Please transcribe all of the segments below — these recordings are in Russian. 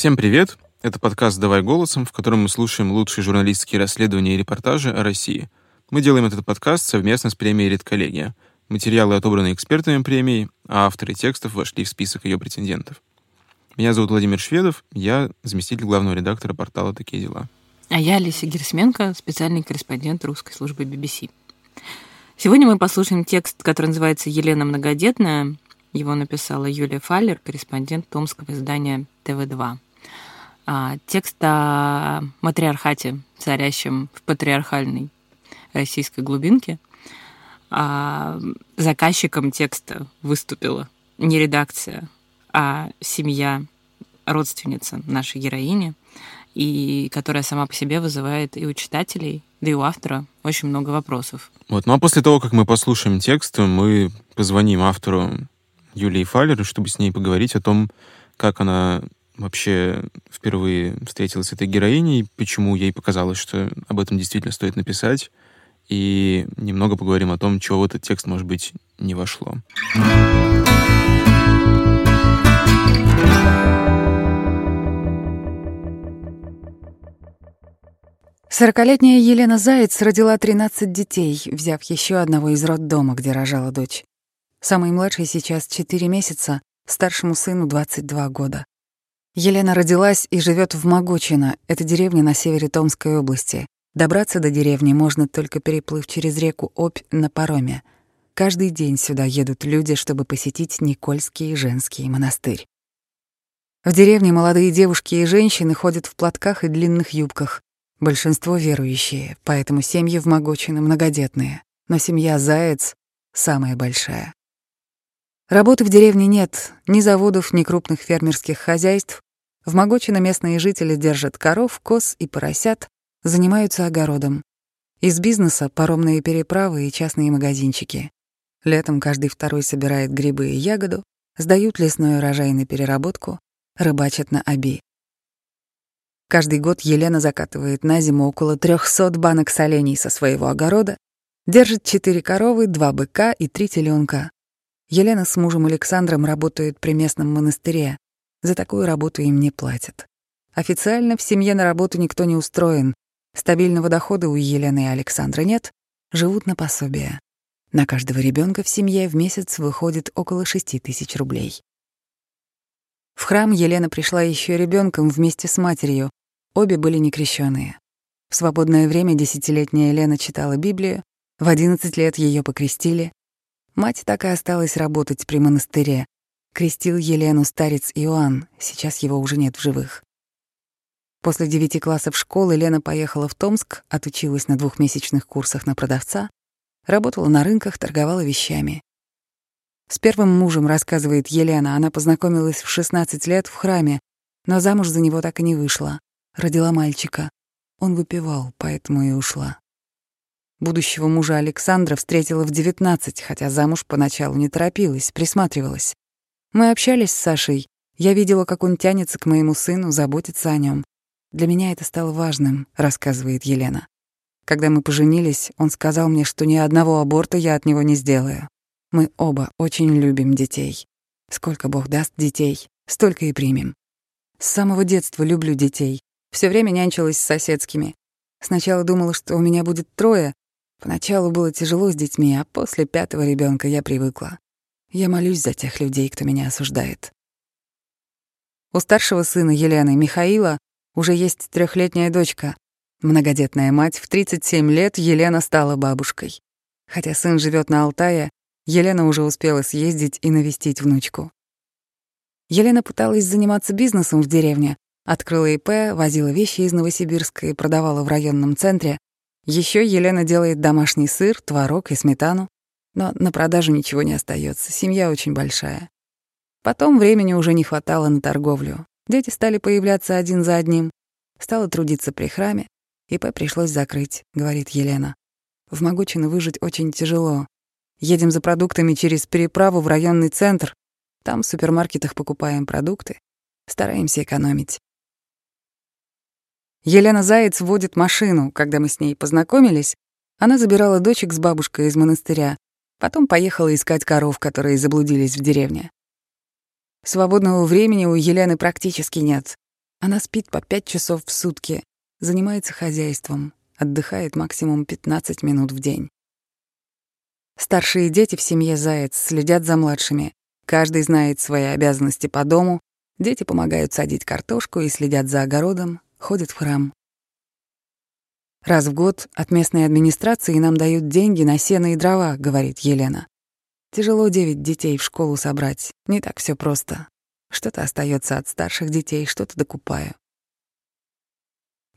Всем привет! Это подкаст «Давай голосом», в котором мы слушаем лучшие журналистские расследования и репортажи о России. Мы делаем этот подкаст совместно с премией «Редколлегия». Материалы отобраны экспертами премии, а авторы текстов вошли в список ее претендентов. Меня зовут Владимир Шведов, я заместитель главного редактора портала «Такие дела». А я Алиса Герсменко, специальный корреспондент русской службы BBC. Сегодня мы послушаем текст, который называется «Елена многодетная». Его написала Юлия Фаллер, корреспондент томского издания ТВ-2. А, текст о матриархате, царящем в патриархальной российской глубинке. А заказчиком текста выступила не редакция, а семья, родственница нашей героини, и которая сама по себе вызывает и у читателей, да и у автора очень много вопросов. Вот, ну а после того, как мы послушаем текст, мы позвоним автору Юлии Фаллер, чтобы с ней поговорить о том, как она вообще впервые встретилась с этой героиней, почему ей показалось, что об этом действительно стоит написать, и немного поговорим о том, чего в этот текст, может быть, не вошло. Сорокалетняя Елена Заяц родила 13 детей, взяв еще одного из роддома, где рожала дочь. Самый младший сейчас 4 месяца, старшему сыну 22 года. Елена родилась и живет в Могочино, это деревня на севере Томской области. Добраться до деревни можно только переплыв через реку Обь на пароме. Каждый день сюда едут люди, чтобы посетить Никольский женский монастырь. В деревне молодые девушки и женщины ходят в платках и длинных юбках. Большинство верующие, поэтому семьи в Могочино многодетные. Но семья Заяц — самая большая. Работы в деревне нет, ни заводов, ни крупных фермерских хозяйств. В Могочино местные жители держат коров, коз и поросят, занимаются огородом. Из бизнеса — паромные переправы и частные магазинчики. Летом каждый второй собирает грибы и ягоду, сдают лесной урожай на переработку, рыбачат на оби. Каждый год Елена закатывает на зиму около 300 банок солений со своего огорода, держит четыре коровы, два быка и три теленка. Елена с мужем Александром работают при местном монастыре. За такую работу им не платят. Официально в семье на работу никто не устроен. Стабильного дохода у Елены и Александра нет, живут на пособие. На каждого ребенка в семье в месяц выходит около 6 тысяч рублей. В храм Елена пришла еще ребенком вместе с матерью. Обе были некрещенные. В свободное время десятилетняя Елена читала Библию, в 11 лет ее покрестили, Мать так и осталась работать при монастыре. Крестил Елену старец Иоанн, сейчас его уже нет в живых. После девяти классов школы Лена поехала в Томск, отучилась на двухмесячных курсах на продавца, работала на рынках, торговала вещами. С первым мужем, рассказывает Елена, она познакомилась в 16 лет в храме, но замуж за него так и не вышла. Родила мальчика. Он выпивал, поэтому и ушла. Будущего мужа Александра встретила в 19, хотя замуж поначалу не торопилась, присматривалась. Мы общались с Сашей. Я видела, как он тянется к моему сыну, заботится о нем. Для меня это стало важным, рассказывает Елена. Когда мы поженились, он сказал мне, что ни одного аборта я от него не сделаю. Мы оба очень любим детей. Сколько Бог даст детей, столько и примем. С самого детства люблю детей. Все время нянчилась с соседскими. Сначала думала, что у меня будет трое, Поначалу было тяжело с детьми, а после пятого ребенка я привыкла. Я молюсь за тех людей, кто меня осуждает. У старшего сына Елены, Михаила, уже есть трехлетняя дочка. Многодетная мать, в 37 лет Елена стала бабушкой. Хотя сын живет на Алтае, Елена уже успела съездить и навестить внучку. Елена пыталась заниматься бизнесом в деревне, открыла ИП, возила вещи из Новосибирска и продавала в районном центре, еще Елена делает домашний сыр, творог и сметану, но на продажу ничего не остается. семья очень большая. Потом времени уже не хватало на торговлю. Дети стали появляться один за одним. Стала трудиться при храме, ИП пришлось закрыть, говорит Елена. В Могучино выжить очень тяжело. Едем за продуктами через переправу в районный центр. Там в супермаркетах покупаем продукты. Стараемся экономить. Елена Заяц водит машину. Когда мы с ней познакомились, она забирала дочек с бабушкой из монастыря, потом поехала искать коров, которые заблудились в деревне. Свободного времени у Елены практически нет. Она спит по пять часов в сутки, занимается хозяйством, отдыхает максимум 15 минут в день. Старшие дети в семье Заяц следят за младшими. Каждый знает свои обязанности по дому. Дети помогают садить картошку и следят за огородом, ходят в храм. «Раз в год от местной администрации нам дают деньги на сено и дрова», — говорит Елена. «Тяжело девять детей в школу собрать. Не так все просто. Что-то остается от старших детей, что-то докупаю».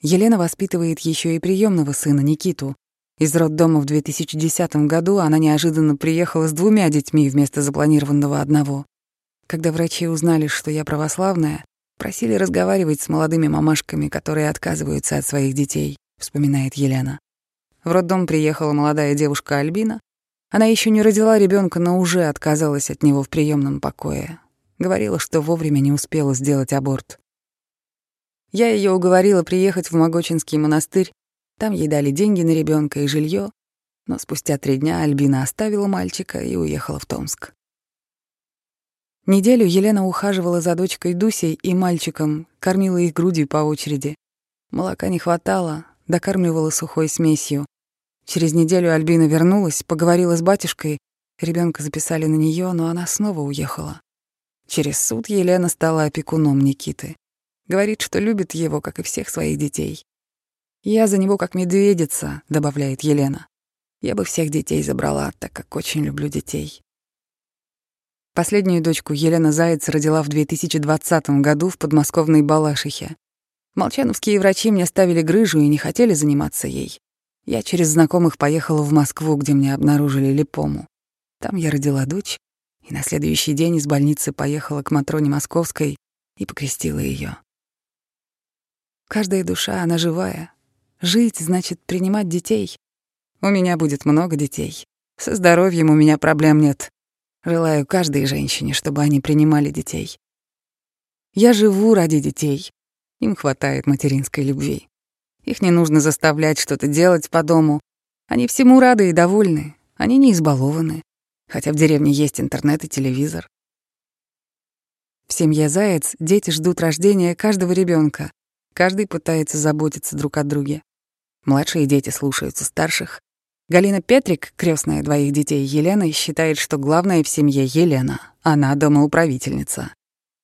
Елена воспитывает еще и приемного сына Никиту, из роддома в 2010 году она неожиданно приехала с двумя детьми вместо запланированного одного. Когда врачи узнали, что я православная, просили разговаривать с молодыми мамашками, которые отказываются от своих детей, вспоминает Елена. В роддом приехала молодая девушка Альбина. Она еще не родила ребенка, но уже отказалась от него в приемном покое. Говорила, что вовремя не успела сделать аборт. Я ее уговорила приехать в Могочинский монастырь там ей дали деньги на ребенка и жилье, но спустя три дня Альбина оставила мальчика и уехала в Томск. Неделю Елена ухаживала за дочкой Дусей и мальчиком, кормила их грудью по очереди. Молока не хватало, докармливала сухой смесью. Через неделю Альбина вернулась, поговорила с батюшкой, ребенка записали на нее, но она снова уехала. Через суд Елена стала опекуном Никиты. Говорит, что любит его, как и всех своих детей. «Я за него как медведица», — добавляет Елена. «Я бы всех детей забрала, так как очень люблю детей». Последнюю дочку Елена Заяц родила в 2020 году в подмосковной Балашихе. Молчановские врачи мне ставили грыжу и не хотели заниматься ей. Я через знакомых поехала в Москву, где мне обнаружили липому. Там я родила дочь, и на следующий день из больницы поехала к Матроне Московской и покрестила ее. Каждая душа, она живая, Жить значит принимать детей. У меня будет много детей. Со здоровьем у меня проблем нет. Желаю каждой женщине, чтобы они принимали детей. Я живу ради детей. Им хватает материнской любви. Их не нужно заставлять что-то делать по дому. Они всему рады и довольны. Они не избалованы. Хотя в деревне есть интернет и телевизор. В семье Заяц дети ждут рождения каждого ребенка. Каждый пытается заботиться друг о друге. Младшие дети слушаются старших. Галина Петрик, крестная двоих детей Елены, считает, что главная в семье Елена. Она домоуправительница.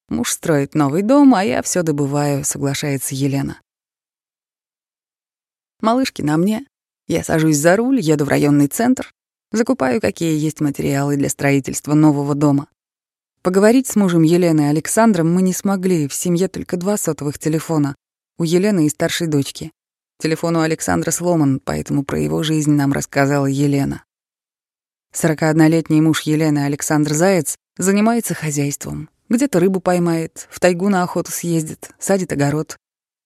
Муж строит новый дом, а я все добываю, соглашается Елена. Малышки на мне. Я сажусь за руль, еду в районный центр, закупаю, какие есть материалы для строительства нового дома. Поговорить с мужем Елены и Александром мы не смогли, в семье только два сотовых телефона, у Елены и старшей дочки. Телефон у Александра сломан, поэтому про его жизнь нам рассказала Елена. 41-летний муж Елены Александр Заяц занимается хозяйством. Где-то рыбу поймает, в тайгу на охоту съездит, садит огород.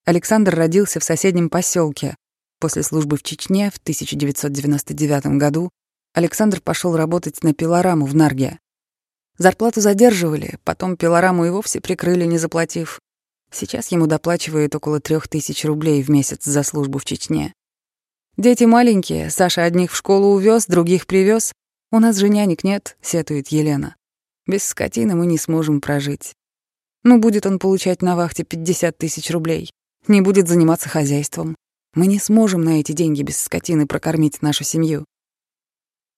Александр родился в соседнем поселке. После службы в Чечне в 1999 году Александр пошел работать на пилораму в Нарге. Зарплату задерживали, потом пилораму и вовсе прикрыли, не заплатив. Сейчас ему доплачивают около трех тысяч рублей в месяц за службу в Чечне. Дети маленькие, Саша одних в школу увез, других привез. У нас же нянек нет, сетует Елена. Без скотины мы не сможем прожить. Ну, будет он получать на вахте 50 тысяч рублей. Не будет заниматься хозяйством. Мы не сможем на эти деньги без скотины прокормить нашу семью.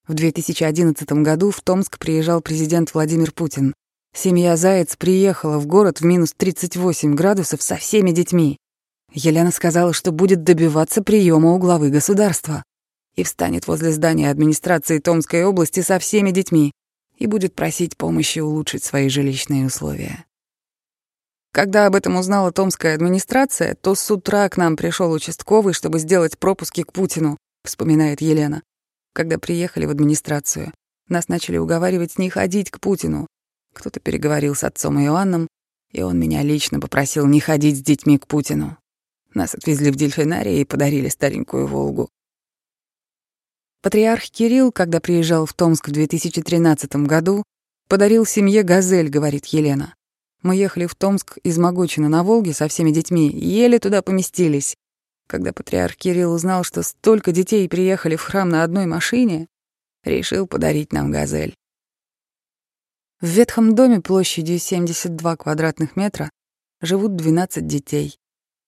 В 2011 году в Томск приезжал президент Владимир Путин. Семья Заяц приехала в город в минус 38 градусов со всеми детьми. Елена сказала, что будет добиваться приема у главы государства и встанет возле здания администрации Томской области со всеми детьми и будет просить помощи улучшить свои жилищные условия. Когда об этом узнала Томская администрация, то с утра к нам пришел участковый, чтобы сделать пропуски к Путину, вспоминает Елена. Когда приехали в администрацию, нас начали уговаривать не ходить к Путину, кто-то переговорил с отцом Иоанном, и он меня лично попросил не ходить с детьми к Путину. Нас отвезли в дельфинарий и подарили старенькую «Волгу». Патриарх Кирилл, когда приезжал в Томск в 2013 году, подарил семье «Газель», говорит Елена. Мы ехали в Томск из Могочина на Волге со всеми детьми, еле туда поместились. Когда патриарх Кирилл узнал, что столько детей приехали в храм на одной машине, решил подарить нам «Газель». В ветхом доме площадью 72 квадратных метра Живут 12 детей.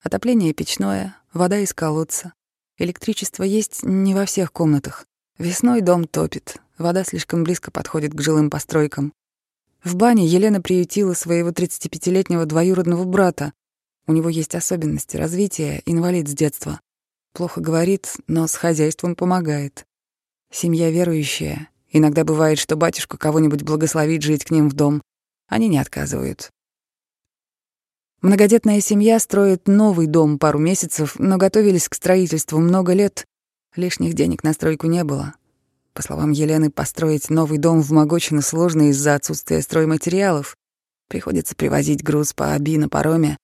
Отопление печное, вода из колодца. Электричество есть не во всех комнатах. Весной дом топит, вода слишком близко подходит к жилым постройкам. В бане Елена приютила своего 35-летнего двоюродного брата. У него есть особенности развития, инвалид с детства. Плохо говорит, но с хозяйством помогает. Семья верующая. Иногда бывает, что батюшка кого-нибудь благословит жить к ним в дом. Они не отказывают. Многодетная семья строит новый дом пару месяцев, но готовились к строительству много лет. Лишних денег на стройку не было. По словам Елены, построить новый дом в Могочино сложно из-за отсутствия стройматериалов. Приходится привозить груз по Аби на пароме.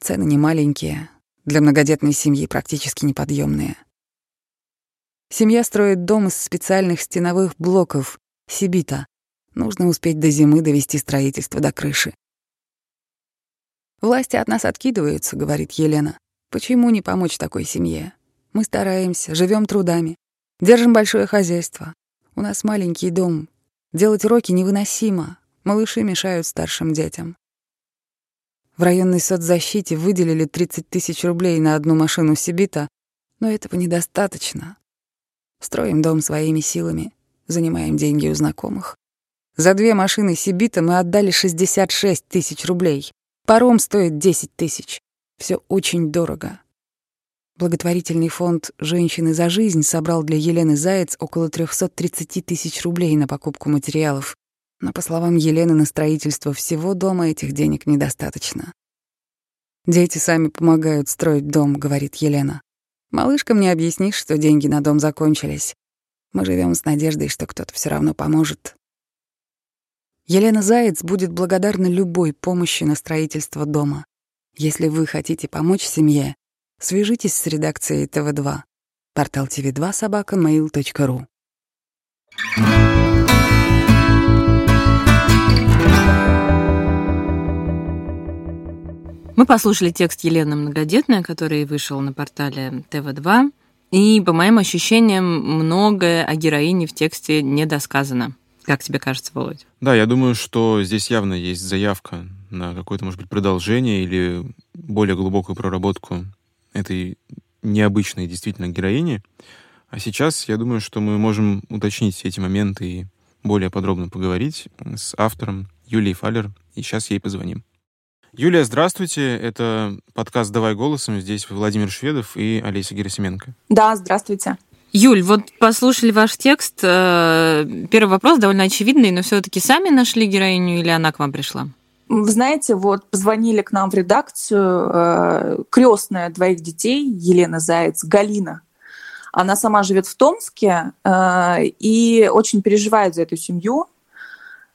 Цены не маленькие, для многодетной семьи практически неподъемные. Семья строит дом из специальных стеновых блоков, сибита. Нужно успеть до зимы довести строительство до крыши. «Власти от нас откидываются», — говорит Елена. «Почему не помочь такой семье? Мы стараемся, живем трудами, держим большое хозяйство. У нас маленький дом. Делать уроки невыносимо. Малыши мешают старшим детям». В районной соцзащите выделили 30 тысяч рублей на одну машину Сибита, но этого недостаточно. Строим дом своими силами, занимаем деньги у знакомых. За две машины Сибита мы отдали 66 тысяч рублей. Паром стоит 10 тысяч. Все очень дорого. Благотворительный фонд «Женщины за жизнь» собрал для Елены Заяц около 330 тысяч рублей на покупку материалов. Но, по словам Елены, на строительство всего дома этих денег недостаточно. «Дети сами помогают строить дом», — говорит Елена. «Малышкам не объяснишь, что деньги на дом закончились. Мы живем с надеждой, что кто-то все равно поможет. Елена Заяц будет благодарна любой помощи на строительство дома. Если вы хотите помочь семье, свяжитесь с редакцией ТВ2. Портал tv2 собака mail.ru Мы послушали текст Елены Многодетная, который вышел на портале ТВ2. И, по моим ощущениям, многое о героине в тексте недосказано. Как тебе кажется, Володь? Да, я думаю, что здесь явно есть заявка на какое-то, может быть, продолжение или более глубокую проработку этой необычной действительно героини. А сейчас я думаю, что мы можем уточнить все эти моменты и более подробно поговорить с автором Юлией Фалер. И сейчас ей позвоним. Юлия, здравствуйте. Это подкаст «Давай голосом». Здесь Владимир Шведов и Олеся Герасименко. Да, здравствуйте. Юль, вот послушали ваш текст. Э, первый вопрос довольно очевидный, но все-таки сами нашли героиню или она к вам пришла? Вы знаете, вот позвонили к нам в редакцию э, крестная двоих детей Елена Заяц, Галина. Она сама живет в Томске э, и очень переживает за эту семью.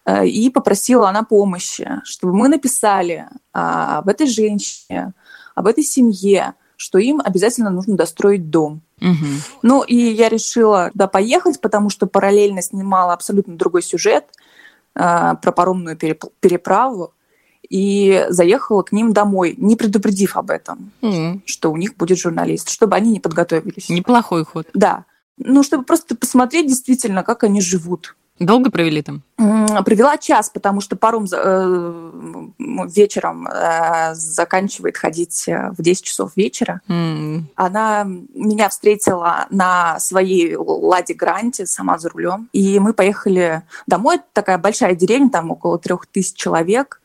Э, и попросила она помощи, чтобы мы написали э, об этой женщине, об этой семье, что им обязательно нужно достроить дом. Угу. Ну и я решила туда поехать, потому что параллельно снимала абсолютно другой сюжет э, про паромную переправу и заехала к ним домой, не предупредив об этом, mm. что у них будет журналист, чтобы они не подготовились. Неплохой ход. Да. Ну, чтобы просто посмотреть действительно, как они живут. Долго провели там? Провела час, потому что паром э, вечером э, заканчивает ходить э, в 10 часов вечера. Mm. Она меня встретила на своей Ладе Гранте, сама за рулем. И мы поехали домой. Это такая большая деревня, там около трех тысяч человек.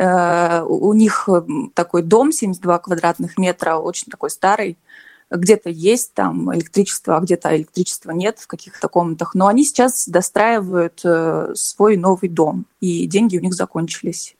У них такой дом 72 квадратных метра, очень такой старый где-то есть там электричество, а где-то электричества нет в каких-то комнатах. Но они сейчас достраивают э, свой новый дом, и деньги у них закончились.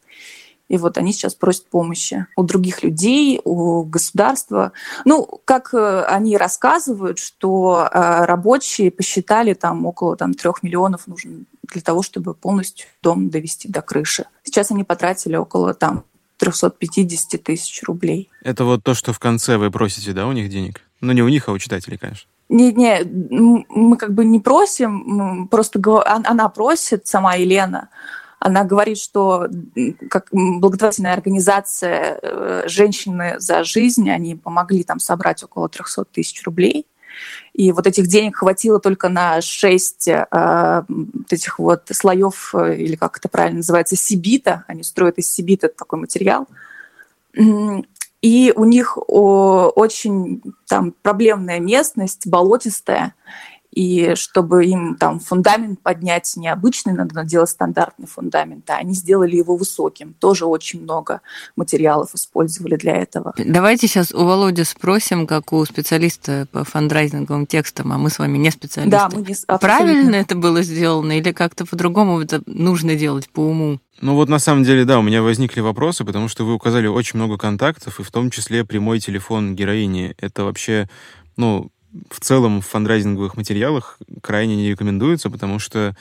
И вот они сейчас просят помощи у других людей, у государства. Ну, как э, они рассказывают, что э, рабочие посчитали там около там, трех миллионов нужно для того, чтобы полностью дом довести до крыши. Сейчас они потратили около там 350 тысяч рублей. Это вот то, что в конце вы просите, да, у них денег? Ну, не у них, а у читателей, конечно. Не-не, мы как бы не просим, просто она просит, сама Елена, она говорит, что как благотворительная организация э, «Женщины за жизнь», они помогли там собрать около 300 тысяч рублей. И вот этих денег хватило только на шесть э, этих вот слоев, э, или как это правильно называется, сибита. Они строят из сибита такой материал. и у них очень там проблемная местность, болотистая, и чтобы им там фундамент поднять необычный, надо делать стандартный фундамент, а они сделали его высоким. Тоже очень много материалов использовали для этого. Давайте сейчас у Володи спросим, как у специалиста по фандрайзинговым текстам, а мы с вами не специалисты. Да, мы не абсолютно. Правильно это было сделано или как-то по-другому это нужно делать по уму? Ну вот на самом деле, да, у меня возникли вопросы, потому что вы указали очень много контактов, и в том числе прямой телефон героини. Это вообще, ну, в целом в фандрайзинговых материалах крайне не рекомендуется, потому что,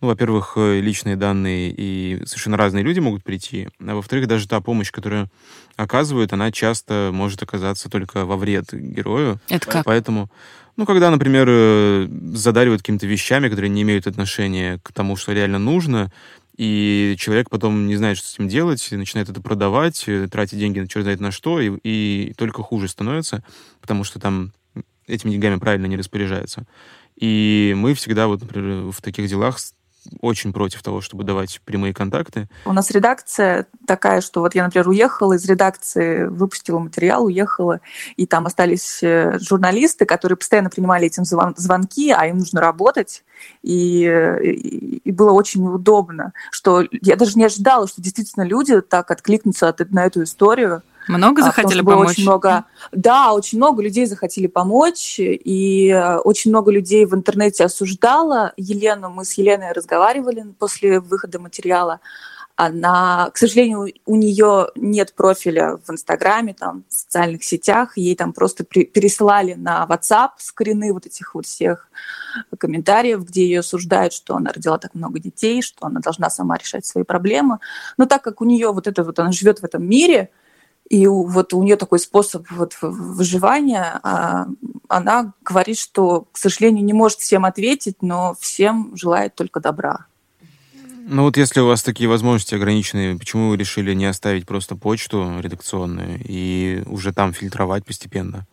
ну, во-первых, э, личные данные и совершенно разные люди могут прийти, а во-вторых, даже та помощь, которую оказывают, она часто может оказаться только во вред герою. Это как? Поэтому, ну, когда, например, э, задаривают какими-то вещами, которые не имеют отношения к тому, что реально нужно, и человек потом не знает, что с этим делать, начинает это продавать, э, тратить деньги на черт знает на что, и, и только хуже становится, потому что там этими деньгами правильно не распоряжается. И мы всегда вот, например, в таких делах очень против того, чтобы давать прямые контакты. У нас редакция такая, что вот я, например, уехала из редакции, выпустила материал, уехала, и там остались э, журналисты, которые постоянно принимали этим звон звонки, а им нужно работать. И, и, и было очень неудобно, что я даже не ожидала, что действительно люди так откликнутся на эту историю. Много а, захотели помочь? Очень много, да, очень много людей захотели помочь, и э, очень много людей в интернете осуждало Елену. Мы с Еленой разговаривали после выхода материала. Она, к сожалению, у нее нет профиля в Инстаграме, там, в социальных сетях. Ей там просто при, пересылали на WhatsApp скрины вот этих вот всех комментариев, где ее осуждают, что она родила так много детей, что она должна сама решать свои проблемы. Но так как у нее вот это вот, она живет в этом мире, и вот у нее такой способ вот выживания. А, она говорит, что, к сожалению, не может всем ответить, но всем желает только добра. Ну вот если у вас такие возможности ограниченные, почему вы решили не оставить просто почту редакционную и уже там фильтровать постепенно?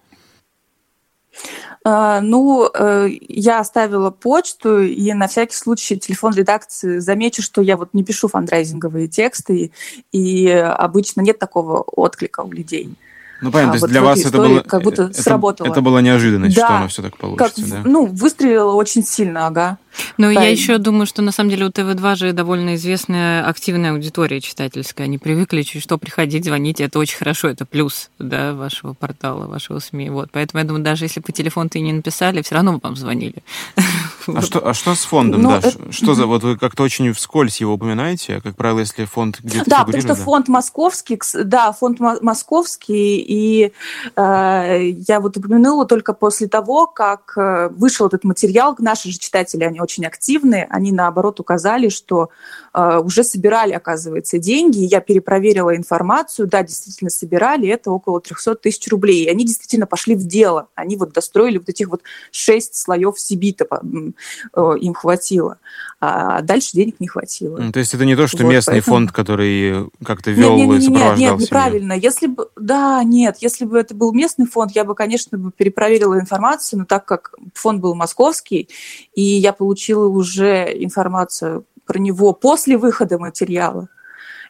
А, ну, э, я оставила почту, и на всякий случай телефон редакции замечу, что я вот не пишу фандрайзинговые тексты, и обычно нет такого отклика у людей. Ну, понятно, а, то есть вот для вас это было... Как будто это, сработало. Это была неожиданность, да, что оно все так получится, как, да? Ну, выстрелило очень сильно, ага. Ну, я еще думаю, что на самом деле у ТВ-2 же довольно известная активная аудитория читательская. Они привыкли чуть что приходить, звонить. Это очень хорошо, это плюс да, вашего портала, вашего СМИ. Вот. Поэтому я думаю, даже если по телефону-то и не написали, все равно вам звонили. А что, а что с фондом, ну, да? Это... Что за... Вот вы как-то очень вскользь его упоминаете, а, как правило, если фонд где-то Да, потому что да? фонд московский, да, фонд московский, и э, я вот упомянула только после того, как э, вышел этот материал, наши же читатели, они очень активны, они наоборот указали, что э, уже собирали, оказывается, деньги. Я перепроверила информацию, да, действительно собирали, это около 300 тысяч рублей. И они действительно пошли в дело. Они вот достроили вот этих вот шесть слоев Сибита, э, им хватило. А дальше денег не хватило. Ну, то есть это не то, что вот, местный поэтому... фонд, который как-то вел нет, нет, и сопровождал Нет, нет, неправильно. Если бы, да, нет, если бы это был местный фонд, я бы, конечно, перепроверила информацию, но так как фонд был московский, и я получила уже информацию про него после выхода материала,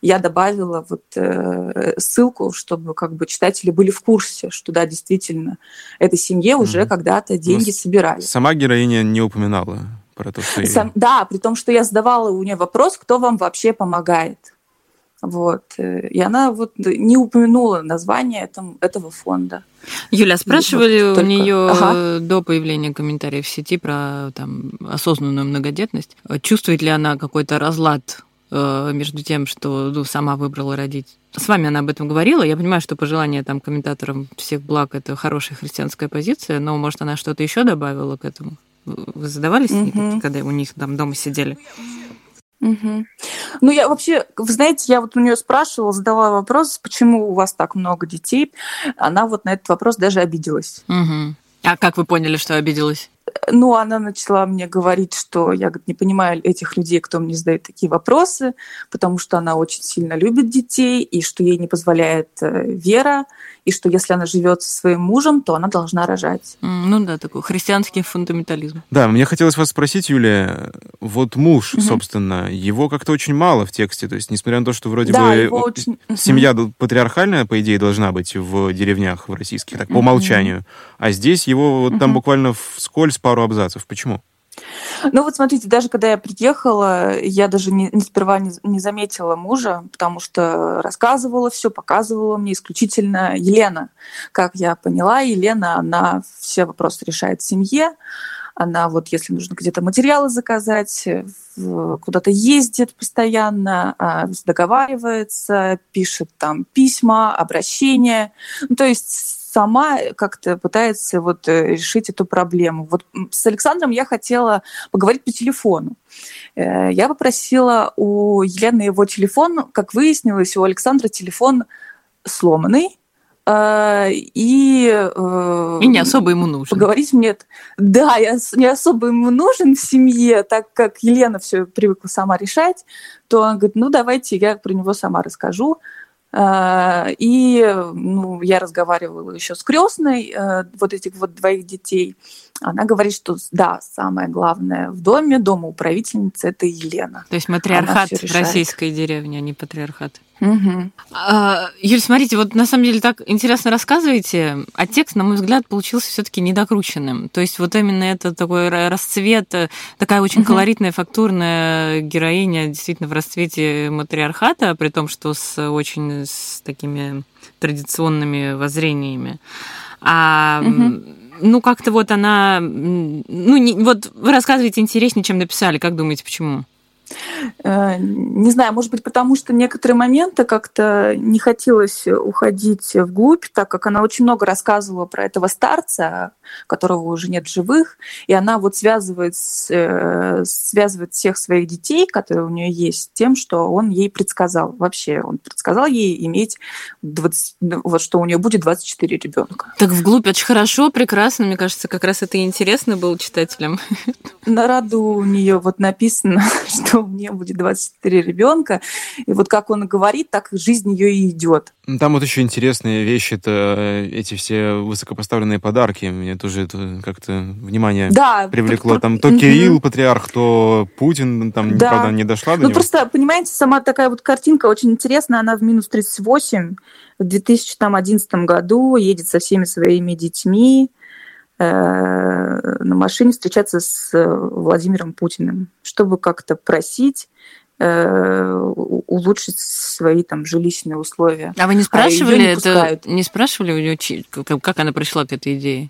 я добавила вот э, ссылку, чтобы как бы читатели были в курсе, что да, действительно, этой семье уже mm когда-то деньги Но собирали. Сама героиня не упоминала про то, что... Сам, да, при том, что я задавала у нее вопрос, кто вам вообще помогает. Вот. И она вот не упомянула название этом, этого фонда. Юля, спрашивали вот, у только... нее ага. до появления комментариев в сети про там, осознанную многодетность. Чувствует ли она какой-то разлад э, между тем, что ну, сама выбрала родить? С вами она об этом говорила. Я понимаю, что пожелание там комментаторам всех благ это хорошая христианская позиция, но может она что-то еще добавила к этому? Вы задавались, угу. когда у них там дома сидели? Угу. Ну, я вообще, вы знаете, я вот у нее спрашивала, задала вопрос, почему у вас так много детей. Она вот на этот вопрос даже обиделась. Угу. А как вы поняли, что обиделась? ну, она начала мне говорить, что я говорит, не понимаю этих людей, кто мне задает такие вопросы, потому что она очень сильно любит детей, и что ей не позволяет э, вера, и что если она живет со своим мужем, то она должна рожать. Ну да, такой христианский фундаментализм. Да, мне хотелось вас спросить, Юлия, вот муж, угу. собственно, его как-то очень мало в тексте, то есть несмотря на то, что вроде да, бы очень... семья патриархальная, по идее, должна быть в деревнях в российских, так, по умолчанию, а здесь его вот там буквально вскользь пару абзацев. Почему? Ну вот смотрите, даже когда я приехала, я даже не, не сперва не, не заметила мужа, потому что рассказывала все, показывала мне исключительно Елена. Как я поняла, Елена, она все вопросы решает в семье. Она вот, если нужно где-то материалы заказать, куда-то ездит постоянно, а, договаривается, пишет там письма, обращения. Ну, то есть сама как-то пытается вот э, решить эту проблему. Вот с Александром я хотела поговорить по телефону. Э, я попросила у Елены его телефон. Как выяснилось, у Александра телефон сломанный, э, и... И не особо ему нужен. Поговорить мне... Да, я не особо ему нужен в семье, так как Елена все привыкла сама решать, то она говорит, ну давайте я про него сама расскажу. А, и ну, я разговаривала еще с крестной э, вот этих вот двоих детей. Она говорит, что да, самое главное в доме, дома управительницы это Елена. То есть матриархат российской деревни, а не патриархат. Угу. А, Юль, смотрите, вот на самом деле так интересно рассказываете, а текст, на мой взгляд, получился все-таки недокрученным. То есть вот именно это такой расцвет, такая очень угу. колоритная, фактурная героиня действительно в расцвете матриархата, при том, что с очень с такими традиционными воззрениями. А угу ну, как-то вот она... Ну, не, вот вы рассказываете интереснее, чем написали. Как думаете, почему? Э, не знаю, может быть, потому что некоторые моменты как-то не хотелось уходить вглубь, так как она очень много рассказывала про этого старца, которого уже нет в живых, и она вот связывает, э, связывает всех своих детей, которые у нее есть, с тем, что он ей предсказал. Вообще, он предсказал ей иметь 20, ну, вот что у нее будет 24 ребенка. Так вглубь очень хорошо, прекрасно. Мне кажется, как раз это и интересно было читателям. На роду у нее вот написано, что у меня будет 24 ребенка. И вот как он говорит, так жизнь ее и идет. Там вот еще интересная вещь, это э, эти все высокопоставленные подарки. Мне тоже это как-то внимание да, привлекло. Там то Кирилл, патриарх, то Путин, там, да. правда, не дошла до ну, него. просто, понимаете, сама такая вот картинка очень интересная, она в минус 38 в 2011 году едет со всеми своими детьми, Э, на машине встречаться с э, Владимиром Путиным, чтобы как-то просить э, улучшить свои там жилищные условия. А вы не а спрашивали а не это? Не спрашивали у нее, как она пришла к этой идее?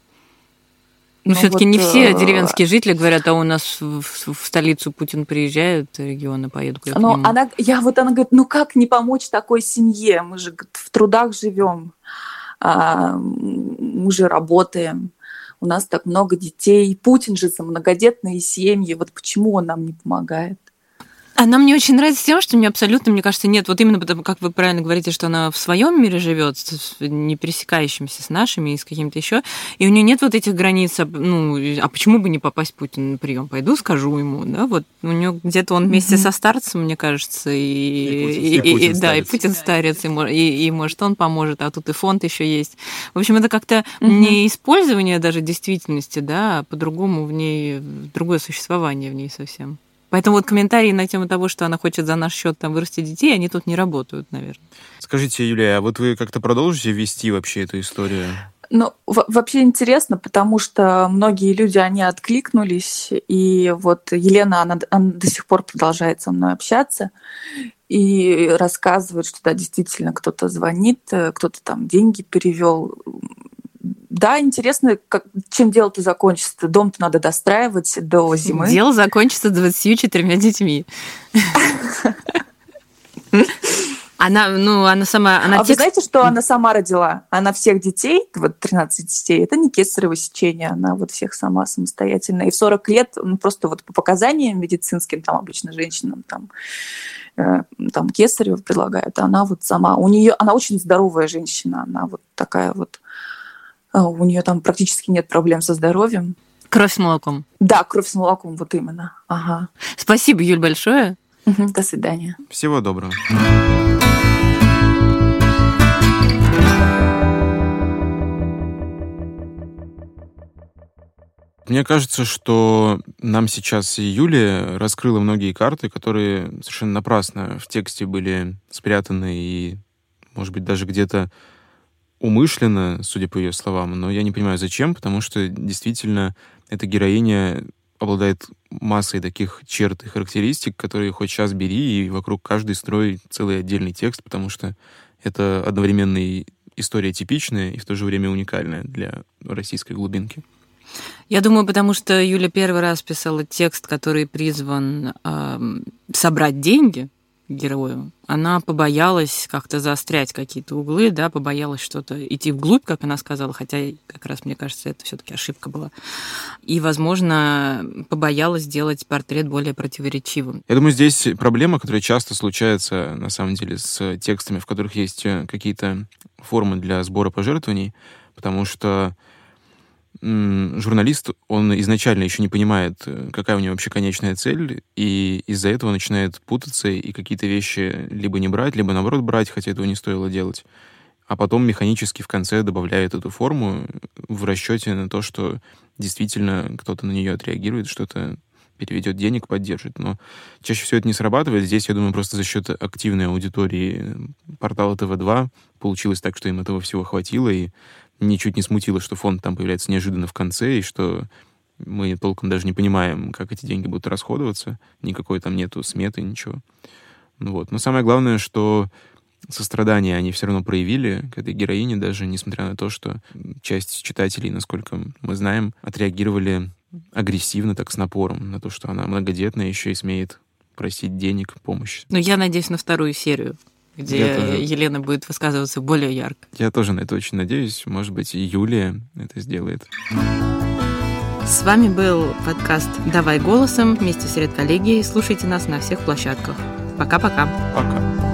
Ну, ну все-таки вот, не все деревенские жители говорят, а у нас в, в столицу Путин приезжает, регионы поедут. Но она, я вот она говорит, ну как не помочь такой семье? Мы же в трудах живем, а, мы же работаем у нас так много детей. Путин же за многодетные семьи. Вот почему он нам не помогает? Она мне очень нравится тем, что мне абсолютно, мне кажется, нет, вот именно потому, как вы правильно говорите, что она в своем мире живет, не пересекающимся с нашими и с каким-то еще, и у нее нет вот этих границ, ну, а почему бы не попасть Путин на прием? Пойду, скажу ему, да, вот у нее где-то он вместе mm-hmm. со старцем, мне кажется, и, и, и, и, и да, и Путин старец, и, и, и может он поможет, а тут и фонд еще есть. В общем, это как-то mm-hmm. не использование даже действительности, да, а по-другому в ней другое существование в ней совсем. Поэтому вот комментарии на тему того, что она хочет за наш счет там вырастить детей, они тут не работают, наверное. Скажите, Юлия, а вот вы как-то продолжите вести вообще эту историю? Ну, вообще интересно, потому что многие люди, они откликнулись, и вот Елена, она, она до сих пор продолжает со мной общаться и рассказывает, что да, действительно кто-то звонит, кто-то там деньги перевел да, интересно, как, чем дело-то закончится. Дом-то надо достраивать до зимы. Дело закончится 24 детьми. Она, ну, она сама... Она а текст... вы знаете, что она сама родила? Она всех детей, вот 13 детей, это не кесарево сечение, она вот всех сама самостоятельно. И в 40 лет, ну, просто вот по показаниям медицинским, там обычно женщинам там, э, там кесарево предлагают, она вот сама, у нее, она очень здоровая женщина, она вот такая вот у нее там практически нет проблем со здоровьем. Кровь с молоком. Да, кровь с молоком, вот именно. Ага. Спасибо, Юль, большое. До свидания. Всего доброго. Мне кажется, что нам сейчас и Юлия раскрыла многие карты, которые совершенно напрасно в тексте были спрятаны и, может быть, даже где-то умышленно, судя по ее словам, но я не понимаю, зачем, потому что действительно эта героиня обладает массой таких черт и характеристик, которые хоть сейчас бери, и вокруг каждой строй целый отдельный текст, потому что это одновременно и история типичная, и в то же время уникальная для российской глубинки. Я думаю, потому что Юля первый раз писала текст, который призван э, собрать деньги герою. Она побоялась как-то заострять какие-то углы, да, побоялась что-то идти вглубь, как она сказала, хотя как раз, мне кажется, это все-таки ошибка была. И, возможно, побоялась сделать портрет более противоречивым. Я думаю, здесь проблема, которая часто случается, на самом деле, с текстами, в которых есть э, какие-то формы для сбора пожертвований, потому что журналист, он изначально еще не понимает, э, какая у него вообще конечная цель, и из-за этого начинает путаться и какие-то вещи либо не брать, либо наоборот брать, хотя этого не стоило делать. А потом механически в конце добавляет эту форму в расчете на то, что действительно кто-то на нее отреагирует, что-то переведет денег, поддержит. Но чаще всего это не срабатывает. Здесь, я думаю, просто за счет активной аудитории портала ТВ-2 получилось так, что им этого всего хватило, и ничуть не смутило, что фонд там появляется неожиданно в конце, и что мы толком даже не понимаем, как эти деньги будут расходоваться. Никакой там нету сметы, ничего. Ну вот. Но самое главное, что сострадание они все равно проявили к этой героине, даже несмотря на то, что часть читателей, насколько мы знаем, отреагировали агрессивно, так с напором, на то, что она многодетная, еще и смеет просить денег, помощи. Ну, я надеюсь на вторую серию где Елена будет высказываться более ярко. Я тоже на это очень надеюсь. Может быть, и Юлия это сделает. С вами был подкаст «Давай голосом» вместе с редколлегией. Слушайте нас на всех площадках. Пока-пока. Пока. -пока. Пока.